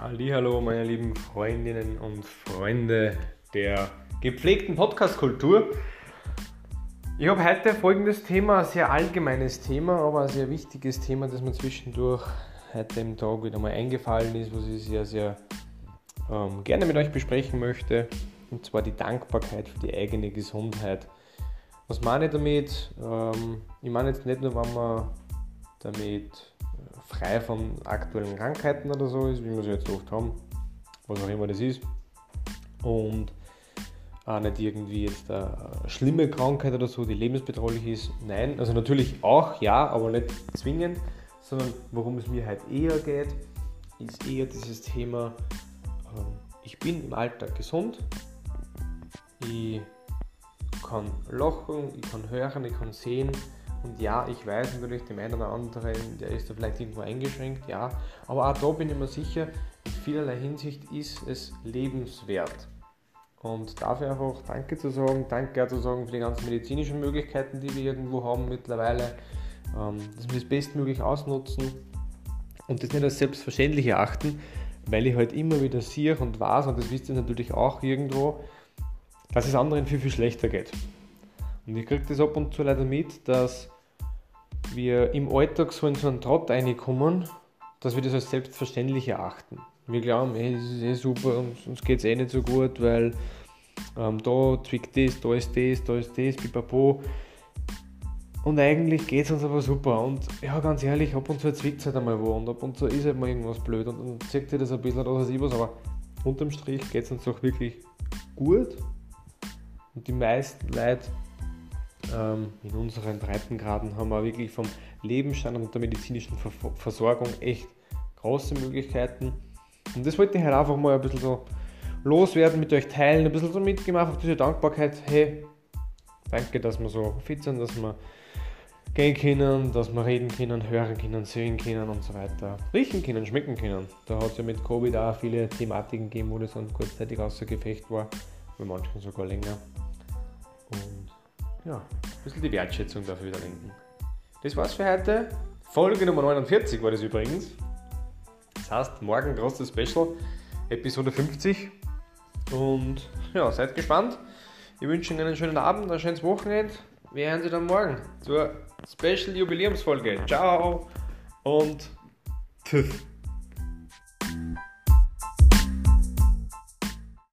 Hallo, meine lieben Freundinnen und Freunde der gepflegten Podcast-Kultur. Ich habe heute folgendes Thema, ein sehr allgemeines Thema, aber ein sehr wichtiges Thema, das mir zwischendurch heute im Tag wieder mal eingefallen ist, was ich sehr, sehr ähm, gerne mit euch besprechen möchte. Und zwar die Dankbarkeit für die eigene Gesundheit. Was meine ich damit? Ähm, ich meine jetzt nicht nur, wenn man damit frei von aktuellen Krankheiten oder so ist, wie wir sie jetzt oft haben, was auch immer das ist. Und auch nicht irgendwie jetzt eine schlimme Krankheit oder so, die lebensbedrohlich ist. Nein, also natürlich auch, ja, aber nicht zwingend, sondern worum es mir halt eher geht, ist eher dieses Thema, ähm, ich bin im Alltag gesund, ich kann lachen, ich kann hören, ich kann sehen, und ja, ich weiß natürlich, dem einen oder anderen, der ist da vielleicht irgendwo eingeschränkt, ja. Aber auch da bin ich mir sicher, in vielerlei Hinsicht ist es lebenswert. Und dafür einfach Danke zu sagen, Danke zu sagen für die ganzen medizinischen Möglichkeiten, die wir irgendwo haben mittlerweile, ähm, dass wir das bestmöglich ausnutzen und das nicht als selbstverständlich erachten, weil ich halt immer wieder sehe und weiß, und das wisst ihr natürlich auch irgendwo, dass es anderen viel, viel schlechter geht. Und ich kriege das ab und zu leider mit, dass wir im Alltag so in so einen Trott reinkommen, dass wir das als selbstverständlich erachten. Wir glauben, hey, ist eh super, uns geht es eh nicht so gut, weil ähm, da zwickt das, da ist das, da ist das, pipapo. Und eigentlich geht es uns aber super. Und ja, ganz ehrlich, ab und zu zwickt es halt einmal wo und ab und zu ist halt mal irgendwas blöd und dann zeigt sich das ein bisschen oder was, aber unterm Strich geht es uns doch wirklich gut. Und die meisten Leute in unseren Breitengraden haben wir wirklich vom Lebensstandard und der medizinischen Versorgung echt große Möglichkeiten. Und das wollte ich halt einfach mal ein bisschen so loswerden, mit euch teilen, ein bisschen so mitgemacht auf diese Dankbarkeit. Hey, danke, dass wir so fit sind, dass wir gehen können, dass wir reden können, hören können, sehen können und so weiter. Riechen können, schmecken können. Da hat es ja mit Covid auch viele Thematiken gegeben, wo das dann kurzzeitig außer Gefecht war, bei manchen sogar länger. Ja, ein bisschen die Wertschätzung dafür wieder lenken. Das war's für heute. Folge Nummer 49 war das übrigens. Das heißt, morgen großes Special, Episode 50. Und ja, seid gespannt. Ich wünsche Ihnen einen schönen Abend, ein schönes Wochenende. Wir hören Sie dann morgen zur Special Jubiläumsfolge. Ciao und tschüss.